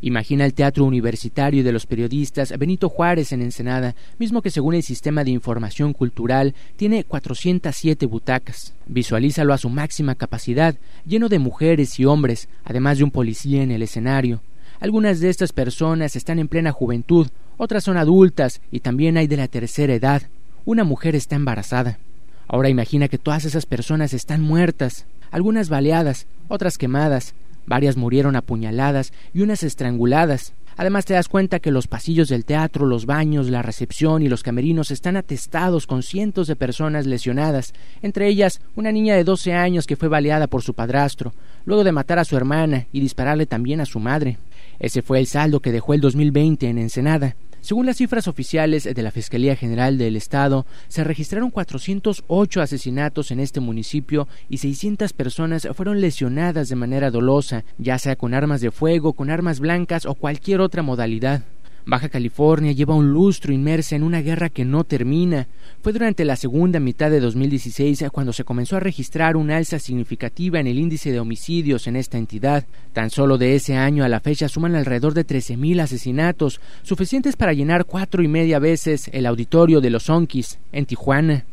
Imagina el teatro universitario de los periodistas Benito Juárez en Ensenada, mismo que según el sistema de información cultural tiene 407 butacas. Visualízalo a su máxima capacidad, lleno de mujeres y hombres, además de un policía en el escenario. Algunas de estas personas están en plena juventud, otras son adultas y también hay de la tercera edad. Una mujer está embarazada. Ahora imagina que todas esas personas están muertas, algunas baleadas, otras quemadas, varias murieron apuñaladas y unas estranguladas. Además te das cuenta que los pasillos del teatro, los baños, la recepción y los camerinos están atestados con cientos de personas lesionadas, entre ellas una niña de 12 años que fue baleada por su padrastro, luego de matar a su hermana y dispararle también a su madre. Ese fue el saldo que dejó el 2020 en Ensenada. Según las cifras oficiales de la Fiscalía General del Estado, se registraron 408 asesinatos en este municipio y 600 personas fueron lesionadas de manera dolosa, ya sea con armas de fuego, con armas blancas o cualquier otra modalidad. Baja California lleva un lustro inmersa en una guerra que no termina. Fue durante la segunda mitad de 2016 cuando se comenzó a registrar una alza significativa en el índice de homicidios en esta entidad. Tan solo de ese año a la fecha suman alrededor de 13.000 asesinatos, suficientes para llenar cuatro y media veces el auditorio de los Onkis en Tijuana.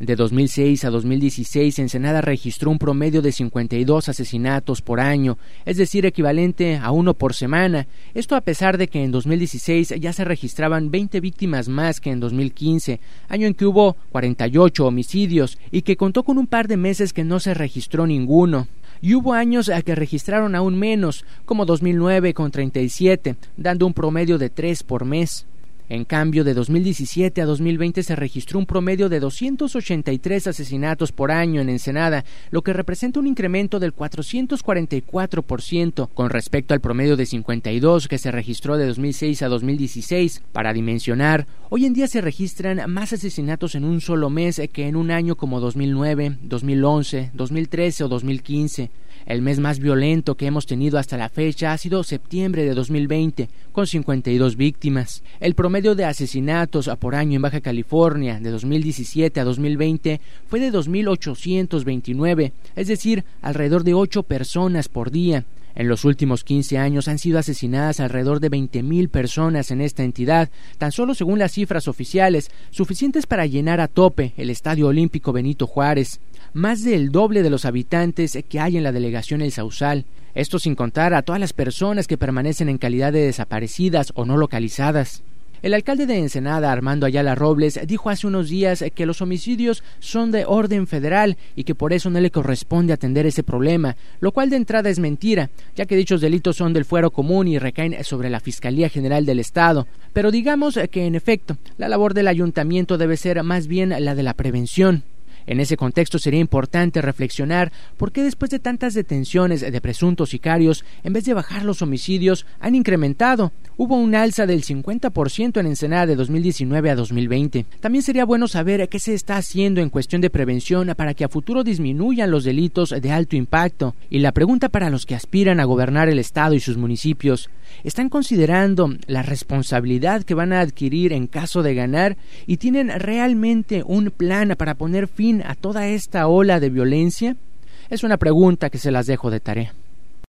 De 2006 a 2016, Ensenada registró un promedio de 52 asesinatos por año, es decir, equivalente a uno por semana. Esto a pesar de que en 2016 ya se registraban 20 víctimas más que en 2015, año en que hubo 48 homicidios y que contó con un par de meses que no se registró ninguno y hubo años a que registraron aún menos, como 2009 con 37, dando un promedio de 3 por mes. En cambio, de 2017 a 2020 se registró un promedio de 283 asesinatos por año en Ensenada, lo que representa un incremento del 444% con respecto al promedio de 52 que se registró de 2006 a 2016. Para dimensionar, hoy en día se registran más asesinatos en un solo mes que en un año como 2009, 2011, 2013 o 2015. El mes más violento que hemos tenido hasta la fecha ha sido septiembre de 2020, con 52 víctimas. El promedio de asesinatos por año en Baja California de 2017 a 2020 fue de 2.829, es decir, alrededor de 8 personas por día. En los últimos 15 años han sido asesinadas alrededor de 20.000 personas en esta entidad, tan solo según las cifras oficiales, suficientes para llenar a tope el Estadio Olímpico Benito Juárez. Más del doble de los habitantes que hay en la delegación El Sausal, esto sin contar a todas las personas que permanecen en calidad de desaparecidas o no localizadas. El alcalde de Ensenada, Armando Ayala Robles, dijo hace unos días que los homicidios son de orden federal y que por eso no le corresponde atender ese problema, lo cual de entrada es mentira, ya que dichos delitos son del fuero común y recaen sobre la Fiscalía General del Estado. Pero digamos que, en efecto, la labor del ayuntamiento debe ser más bien la de la prevención. En ese contexto sería importante reflexionar por qué después de tantas detenciones de presuntos sicarios, en vez de bajar los homicidios, han incrementado. Hubo un alza del 50% en Ensenada de 2019 a 2020. También sería bueno saber qué se está haciendo en cuestión de prevención para que a futuro disminuyan los delitos de alto impacto. Y la pregunta para los que aspiran a gobernar el Estado y sus municipios, ¿están considerando la responsabilidad que van a adquirir en caso de ganar y tienen realmente un plan para poner fin a toda esta ola de violencia? Es una pregunta que se las dejo de tarea.